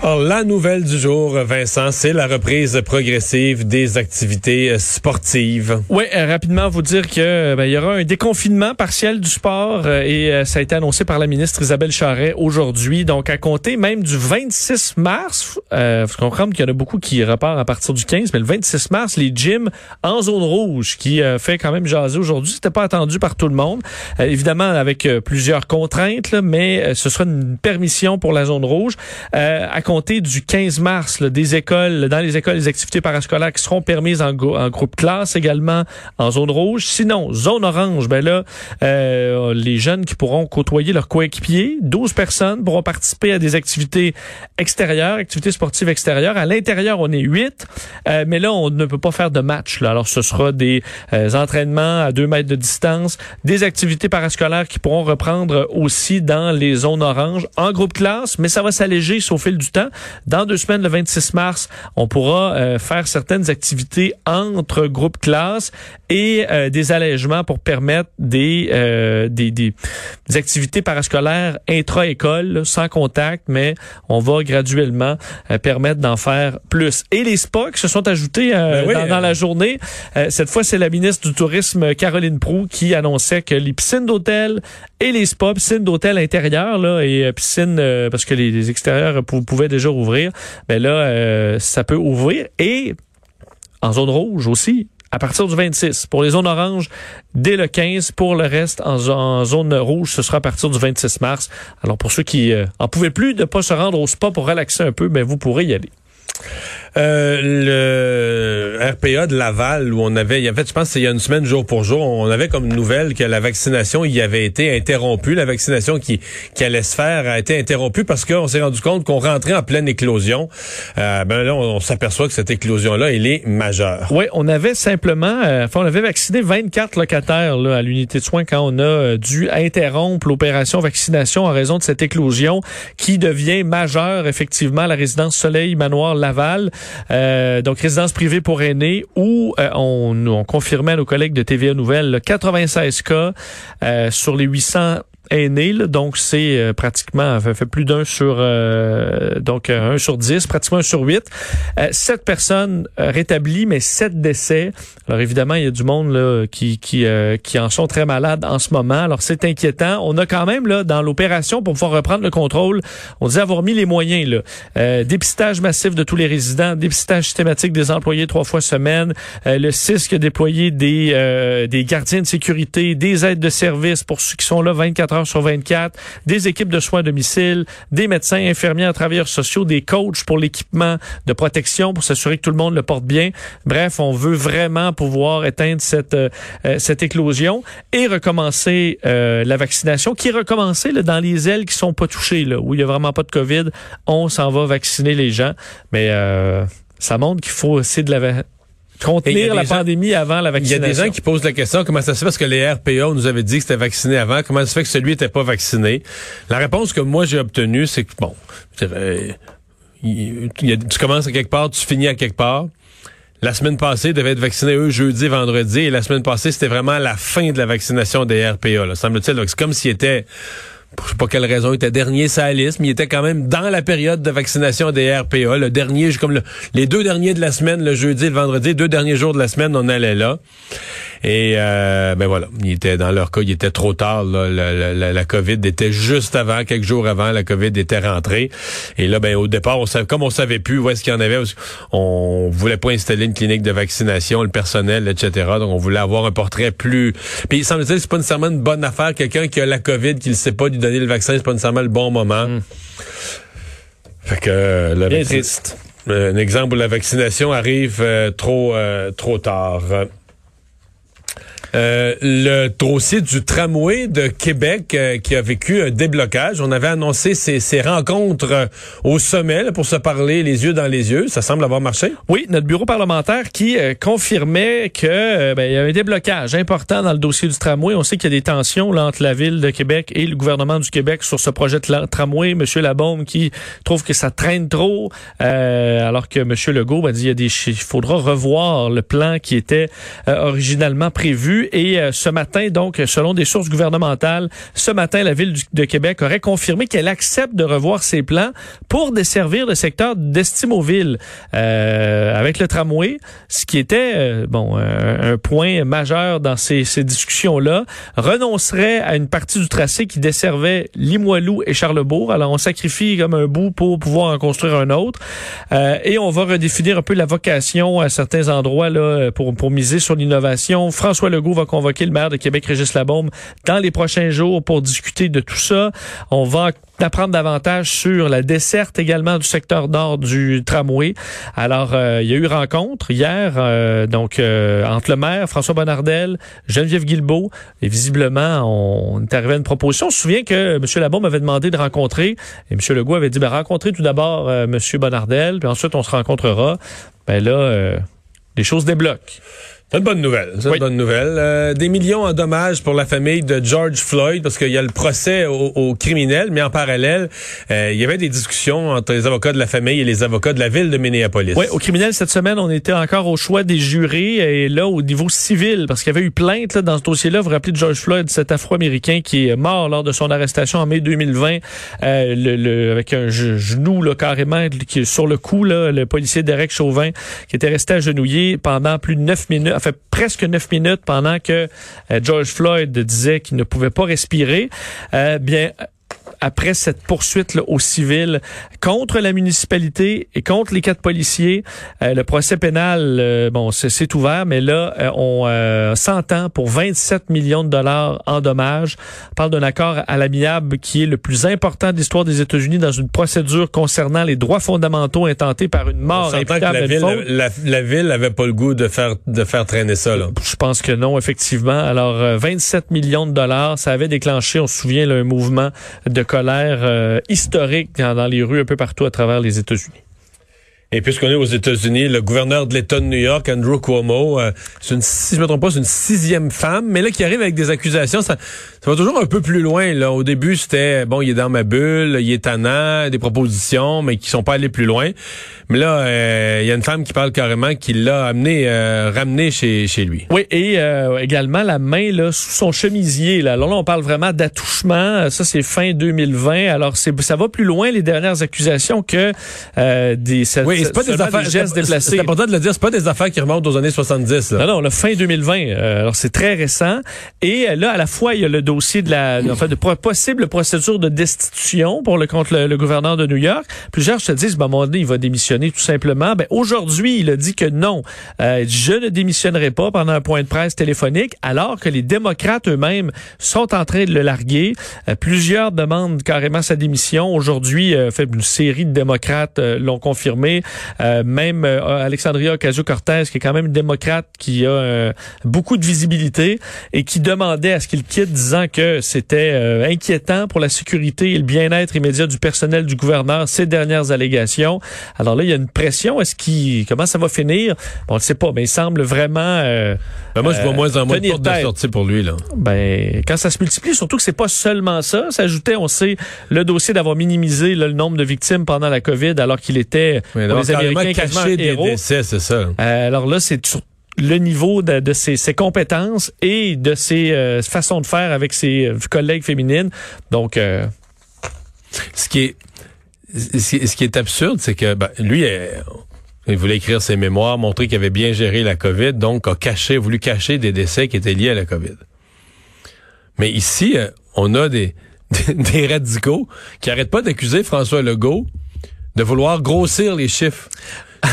Alors, la nouvelle du jour, Vincent, c'est la reprise progressive des activités euh, sportives. Oui, euh, rapidement, vous dire que ben, il y aura un déconfinement partiel du sport euh, et ça a été annoncé par la ministre Isabelle Charret aujourd'hui. Donc, à compter même du 26 mars, euh, faut comprendre qu'il y en a beaucoup qui repartent à partir du 15, mais le 26 mars, les gyms en zone rouge, qui fait quand même jaser aujourd'hui, c'était pas attendu par tout le monde. évidemment, avec plusieurs contraintes, mais ce sera une permission pour la zone rouge. Compter du 15 mars, des écoles, dans les écoles, les activités parascolaires qui seront permises en, groupe classe également, en zone rouge. Sinon, zone orange, ben là, euh, les jeunes qui pourront côtoyer leurs coéquipiers, 12 personnes pourront participer à des activités extérieures, activités sportives extérieures. À l'intérieur, on est 8, euh, mais là, on ne peut pas faire de match. Là. Alors, ce sera des euh, entraînements à 2 mètres de distance, des activités parascolaires qui pourront reprendre aussi dans les zones oranges en groupe classe, mais ça va s'alléger au fil du temps dans deux semaines, le 26 mars, on pourra euh, faire certaines activités entre groupes classes et euh, des allègements pour permettre des, euh, des, des, activités parascolaires intra-école, sans contact, mais on va graduellement permettre d'en faire plus. Et les spas qui se sont ajoutés ben dans, dans, la journée, cette fois, c'est la ministre du Tourisme, Caroline Prou, qui annonçait que les piscines d'hôtel et les spas, piscines d'hôtel intérieures là, et piscines, parce que les, les extérieurs pouvaient déjà ouvrir, mais là, euh, ça peut ouvrir. Et en zone rouge aussi, à partir du 26. Pour les zones oranges, dès le 15. Pour le reste, en, zone rouge, ce sera à partir du 26 mars. Alors pour ceux qui euh, en pouvaient plus de pas se rendre au spa pour relaxer un peu, ben, vous pourrez y aller. Euh, le RPA de Laval, où on avait, en fait, je pense il y a une semaine, jour pour jour, on avait comme nouvelle que la vaccination y avait été interrompue. La vaccination qui, qui allait se faire a été interrompue parce qu'on s'est rendu compte qu'on rentrait en pleine éclosion. Euh, ben là, on, s'aperçoit que cette éclosion-là, elle est majeure. Oui, on avait simplement, euh, enfin, on avait vacciné 24 locataires là, à l'unité de soins quand on a euh, dû interrompre l'opération vaccination en raison de cette éclosion qui devient majeure, effectivement, à la résidence Soleil Manoir Laval. Euh, donc, résidence privée pour aînés, où euh, on, on confirmait à nos collègues de TVA Nouvelles 96 cas euh, sur les 800 aînés, donc c'est euh, pratiquement fait, fait plus d'un sur euh, donc euh, un sur dix, pratiquement un sur huit. sept personnes rétablies, mais sept décès. Alors évidemment, il y a du monde là qui qui qui en sont très malades en ce moment. Alors c'est inquiétant. On a quand même là dans l'opération pour pouvoir reprendre le contrôle, on dit avoir mis les moyens là. dépistage massif de tous les résidents, dépistage systématique des employés trois fois semaine, le CIS qui a déployé des des gardiens de sécurité, des aides de service pour ceux qui sont là 24 heures sur 24, des équipes de soins à domicile, des médecins, infirmiers, travailleurs sociaux, des coachs pour l'équipement de protection pour s'assurer que tout le monde le porte bien. Bref, on veut vraiment pouvoir éteindre cette euh, euh, cette éclosion et recommencer euh, la vaccination qui est recommencée dans les ailes qui sont pas touchées là où il y a vraiment pas de Covid, on s'en va vacciner les gens, mais ça montre qu'il faut essayer de la contenir la pandémie avant la vaccination. Il y a des gens qui posent la question comment ça se fait? Parce que les RPA nous avaient dit que c'était vacciné avant, comment ça se fait que celui n'était pas vacciné? La réponse que moi j'ai obtenue, c'est que bon, tu commences à quelque part, tu finis à quelque part. La semaine passée, ils devaient être vaccinés eux jeudi, vendredi, et la semaine passée, c'était vraiment la fin de la vaccination des RPA. Semble-t-il, c'est comme s'il était je sais pas quelle raison, il était dernier sa liste, mais il était quand même dans la période de vaccination des RPA. Le dernier, comme les deux derniers de la semaine, le jeudi et le vendredi, deux derniers jours de la semaine, on allait là. Et euh, ben voilà, il était dans leur cas, il était trop tard. Là, la, la, la, COVID était juste avant, quelques jours avant, la COVID était rentrée. Et là, ben au départ, on savait, comme on savait plus où est-ce qu'il y en avait, on voulait pas installer une clinique de vaccination, le personnel, etc. Donc on voulait avoir un portrait plus. Puis il semble-t-il que c'est pas nécessairement une bonne affaire. Quelqu'un qui a la COVID, qui ne sait pas lui donner le vaccin, c'est pas nécessairement le bon moment. Hmm. Fait que euh, Bien triste. un exemple où la vaccination arrive euh, trop euh, trop tard. Euh, le dossier du tramway de Québec euh, qui a vécu un déblocage. On avait annoncé ces, rencontres euh, au sommet là, pour se parler les yeux dans les yeux. Ça semble avoir marché. Oui, notre bureau parlementaire qui confirmait que ben, y a un déblocage important dans le dossier du tramway. On sait qu'il y a des tensions là, entre la ville de Québec et le gouvernement du Québec sur ce projet de tramway. Monsieur Labaume qui trouve que ça traîne trop, alors que Monsieur Legault a dit il y a des il faudra revoir le plan qui était originalement prévu. Et euh, ce matin, donc, selon des sources gouvernementales, ce matin, la ville de Québec aurait confirmé qu'elle accepte de revoir ses plans pour desservir le secteur d'Estimauville euh, avec le tramway, ce qui était euh, bon un, point majeur dans ces, ces discussions-là, renoncerait à une partie du tracé qui desservait Limoilou et Charlebourg. Alors, on sacrifie comme un bout pour pouvoir en construire un autre. Euh, et on va redéfinir un peu la vocation à certains endroits là pour, pour miser sur l'innovation. François Legault va convoquer le maire de Québec, Régis Labaume, dans les prochains jours pour discuter de tout ça. On va apprendre davantage sur la desserte également du secteur nord du tramway. Alors, euh, il y a eu rencontre hier, euh, donc euh, entre le maire François Bonnardel, Geneviève Guilbeault, et visiblement, on, est arrivé à une proposition. On se souvient que M. Labaume avait demandé de rencontrer, et M. Legault avait dit, ben, rencontrer tout d'abord M. Bonnardel, puis ensuite on se rencontrera. Ben là, les choses débloquent. C'est une bonne nouvelle. C'est une bonne nouvelle. Euh, des millions en dommages pour la famille de George Floyd parce qu'il y a le procès au, criminel, mais en parallèle, euh, il y avait des discussions entre les avocats de la famille et les avocats de la ville de Minneapolis. Oui, au criminel cette semaine, on était encore au choix des jurés et là au niveau civil parce qu'il y avait eu plainte là, dans ce dossier-là. Vous vous rappelez de George Floyd, cet Afro-américain qui est mort lors de son arrestation en mai 2020, euh, le, avec un genou là, carrément qui sur le cou là, le policier Derek Chauvin qui était resté agenouillé pendant plus de neuf minutes fait presque neuf minutes pendant que euh, George Floyd disait qu'il ne pouvait pas respirer. Euh, bien, après cette poursuite là, au civil contre la municipalité et contre les quatre policiers. Euh, le procès pénal, euh, bon, c'est ouvert, mais là, euh, on s'entend pour 27 millions de dollars en dommages. On parle d'un accord à l'amiable qui est le plus important de l'histoire des États-Unis dans une procédure concernant les droits fondamentaux intentés par une mort imputable la ville, la, la, ville avait pas le goût de faire de faire traîner ça. Là. Je pense que non, effectivement. Alors, 27 millions de dollars, ça avait déclenché, on se souvient, là, un mouvement de colère euh, historique dans, les rues un peu partout à travers les États-Unis. Et puisqu'on est aux États-Unis, le gouverneur de l'État de New York, Andrew Cuomo, euh, c'est une, si je me trompe pas, c'est une sixième femme, mais là qui arrive avec des accusations, ça, ça va toujours un peu plus loin. Là, au début, c'était bon, il est dans ma bulle, il est tannant, des propositions, mais qui sont pas allées plus loin. Mais là, euh, il y a une femme qui parle carrément qu'il l'a amené, euh, ramené chez, chez lui. Oui, et également la main là sous son chemisier. Là, alors là, on parle vraiment d'attouchement. Ça, c'est fin 2020. Alors, c'est ça va plus loin les dernières accusations que des c'est pas des affaires. C'est important de le dire, c'est pas des affaires qui remontent aux années 70. Non, non, le fin 2020. Euh, alors c'est très récent. Et euh, là, à la fois, il y a le dossier de la, enfin, de possible procédure de destitution pour le contre le, gouverneur de New York. Plusieurs se disent, ben, à un moment donné, il va démissionner tout simplement. Ben, aujourd'hui, il a dit que non, euh, je ne démissionnerai pas pendant un point de presse téléphonique, alors que les démocrates eux-mêmes sont en train de le larguer. plusieurs demandent carrément sa démission. Aujourd'hui, fait une série de démocrates l'ont confirmé. Euh, même euh, Alexandria Ocasio-Cortez, qui est quand même une démocrate qui a euh, beaucoup de visibilité et qui demandait à ce qu'il quitte, que c'était inquiétant pour la sécurité et le bien-être immédiat du personnel du gouverneur, ces dernières allégations. Alors là, il y a une pression. Est-ce qu'il, comment ça va finir? On ne sait pas, mais il semble vraiment. Ben moi, je vois moins en moins de portes de sortie pour lui là. Ben, quand ça se multiplie, surtout que c'est pas seulement ça. Ça ajoutait, on sait, le dossier d'avoir minimisé le nombre de victimes pendant la COVID, alors qu'il était les Américains caché des décès, c'est ça. Euh, alors là, c'est sur le niveau de, de ses, ses, compétences et de ses euh, façons de faire avec ses euh, collègues féminines. Donc, euh... ce qui est ce qui est absurde, c'est que ben, lui, il voulait écrire ses mémoires, montrer qu'il avait bien géré la COVID, donc a caché, voulu cacher des décès qui étaient liés à la COVID. Mais ici, on a des, des radicaux qui arrêtent pas d'accuser François Legault de vouloir grossir les chiffres.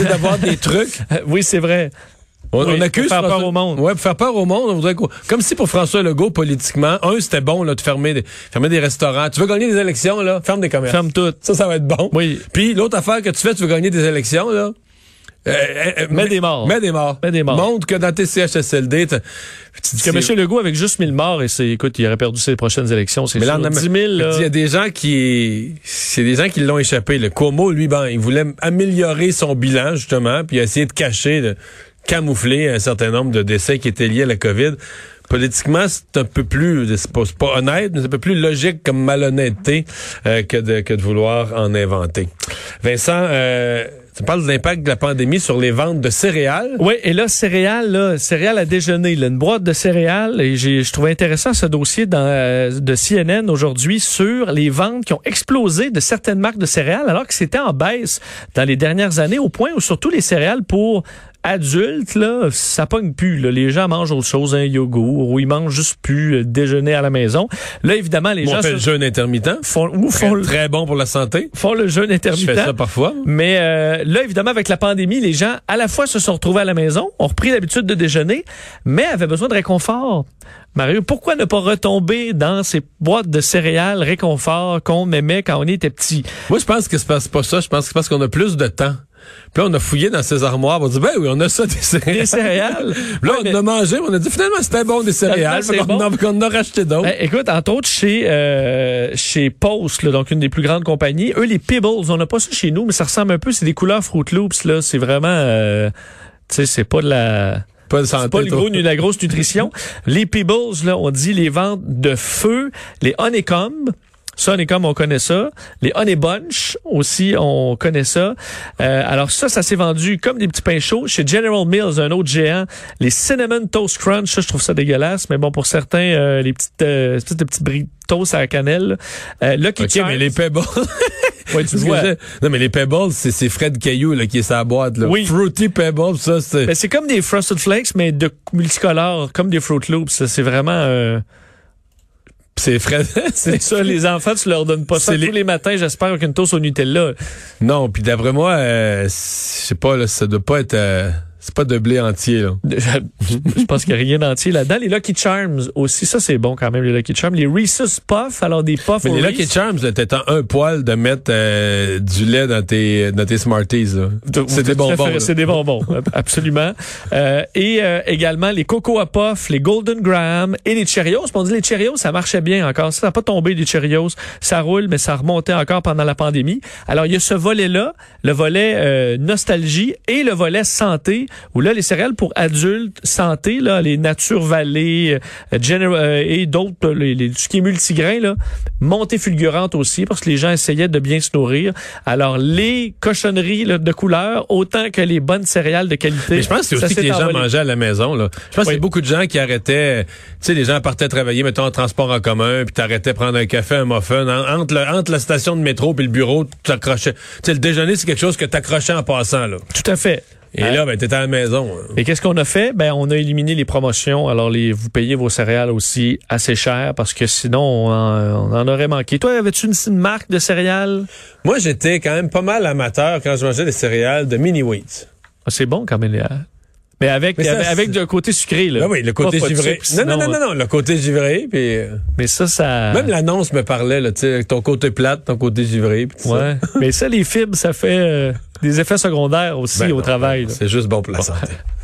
d'avoir des trucs. Oui, c'est vrai. On, Oui, on accuse pour faire François- peur au monde. Ouais, pour faire peur au monde. On voudrait quoi? Comme si pour François Legault, politiquement, un, c'était bon là, de fermer des, fermer des restaurants. Tu veux gagner des élections, là? Ferme des commerces. Ferme tout. Ça, ça va être bon. Oui. Puis l'autre affaire que tu fais, tu veux gagner des élections, là? euh, euh, Mets des morts. Mets des morts. Mets des morts. Montre que dans tes CHSLD, tu dis- que M. Legault, avec juste 1000 morts, et c'est, écoute, il aurait perdu ses prochaines élections, c'est Mais là, sûr. on a- 10 000, là. Il y a des gens qui, c'est des gens qui l'ont échappé. Le Cuomo, lui, ben, il voulait améliorer son bilan, justement, puis essayer de cacher, de camoufler un certain nombre de décès qui étaient liés à la COVID. Politiquement, c'est un peu plus, c'est pas, pas honnête, mais c'est un peu plus logique comme malhonnêteté euh, que, de, que de vouloir en inventer. Vincent, euh, tu parles de l'impact de la pandémie sur les ventes de céréales. Oui, et là, céréales, là, céréales à déjeuner, là, une boîte de céréales, et j'ai, je trouvais intéressant ce dossier dans, euh, de CNN aujourd'hui sur les ventes qui ont explosé de certaines marques de céréales, alors que c'était en baisse dans les dernières années, au point où surtout les céréales pour adultes, là, ça pogne plus. Là. Les gens mangent autre chose, un yogourt, ou ils mangent juste plus euh, déjeuner à la maison. Là, évidemment, les On gens fait se- le jeûne intermittent. font, ou Très, font, le- très bon pour la santé. font le jeûne Je intermittent. fais ça parfois. Mais euh, là, évidemment, avec la pandémie, les gens, à la fois, se sont retrouvés à la maison, ont repris l'habitude de déjeuner, mais avaient besoin de réconfort. Mario, pourquoi ne pas retomber dans ces boîtes de céréales réconfort qu'on aimait quand on était petit? Moi, je pense que c'est pas ça. Je pense que c'est parce qu'on a plus de temps. Puis là, on a fouillé dans ses armoires. On a dit, ben oui, on a ça, des céréales. Des céréales. Là, Ouais, on mais- a mangé. On a dit, finalement, c'était bon, des céréales. Fait bon. en a racheté d'autres. Ben, écoute, entre autres, chez, euh, chez Post, là, donc une des plus grandes compagnies, eux, les Pibbles, on n'a pas ça chez nous, mais ça ressemble un peu, c'est des couleurs Fruit Loops, là. C'est vraiment, euh, tu sais, c'est pas de la... pas de santé. pas le gros ni la grosse nutrition. Les Pebbles, là, on dit les ventes de feu, les Honeycomb. Ça, Honeycomb, on connaît ça. Les Honey Bunch aussi, on connaît ça. Euh, alors ça, ça s'est vendu comme des petits pains chauds. Chez General Mills, un autre géant, les Cinnamon Toast Crunch, ça, je trouve ça dégueulasse. Mais bon, pour certains, euh, les petites, euh, espèces de petits bris toast à la cannelle. Euh, Lucky OK, Charms. mais les Pebbles. Ouais, tu vois. Non, mais les Pebbles, c'est, c'est Fred Caillou, là, qui est sa boîte, là. Oui. Fruity Pebbles, ça, c'est. Ben, c'est comme des Frosted Flakes, mais de multicolores, comme des Fruit Loops. C'est vraiment... euh, C'est Fred. C'est ça, les enfants, tu leur donnes pas ça C'est tous les- les matins, j'espère, avec une toast au Nutella. non, puis d'après moi, euh, je sais pas, là, ça doit pas être. euh, c'est pas de blé entier, là. Je, je pense qu'il n'y a rien d'entier là-dedans. Les Lucky Charms aussi, ça c'est bon quand même, les Lucky Charms. Les Reese's Puffs, alors des puffs Mais les Lucky. Charms, t'es en un poil de mettre euh, du lait dans tes, dans tes Smarties, C'est des bonbons. C'est des bonbons, absolument. Euh, et euh, également les Cocoa Puffs, les Golden Graham et les Cheerios. On dit les Cheerios, ça marchait bien encore. Ça n'a pas tombé des Cheerios. Ça roule, mais ça remontait encore pendant la pandémie. Alors, il y a ce volet-là, le volet euh, nostalgie et le volet santé, où là, les céréales pour adultes, santé, là, les Nature Valley euh, euh, et d'autres, les, les, tout ce qui est multigrain, là, montée fulgurante aussi, parce que les gens essayaient de bien se nourrir. Alors, les cochonneries là, de couleur, autant que les bonnes céréales de qualité. Mais je pense que c'est aussi que les gens mangeaient à la maison. Là. Je pense qu'il y Oui. a beaucoup de gens qui arrêtaient. Tu sais, les gens partaient travailler, mettons, en transport en commun, puis t'arrêtais prendre un café, un muffin. En- entre, le- entre la station de métro puis le bureau, tu t'accrochais. Tu sais, le déjeuner, c'est quelque chose que t'accrochais en passant. Là. Tout à fait. Et là, ben, t'étais à la maison. hein. Et qu'est-ce qu'on a fait? Ben, on a éliminé les promotions. Alors, les, vous payez vos céréales aussi assez cher parce que sinon, on en, on en aurait manqué. Toi, avais-tu une, une marque de céréales? Moi, j'étais quand même pas mal amateur quand je mangeais des céréales de mini wheat. Ah, c'est bon quand même. Mais avec, Mais ça, avec, avec c'est- le côté sucré, là. Ben oui, le côté Pas- pas de givré. Non, non, non, non, non, le côté givré, puis euh, Mais ça, ça. même l'annonce me parlait, là, tu sais, avec ton côté plate, ton côté givré, puis tout ça. Ouais. Mais ça, les fibres, ça fait euh, des effets secondaires aussi Ben au non, travail. ben. C'est juste bon pour la santé.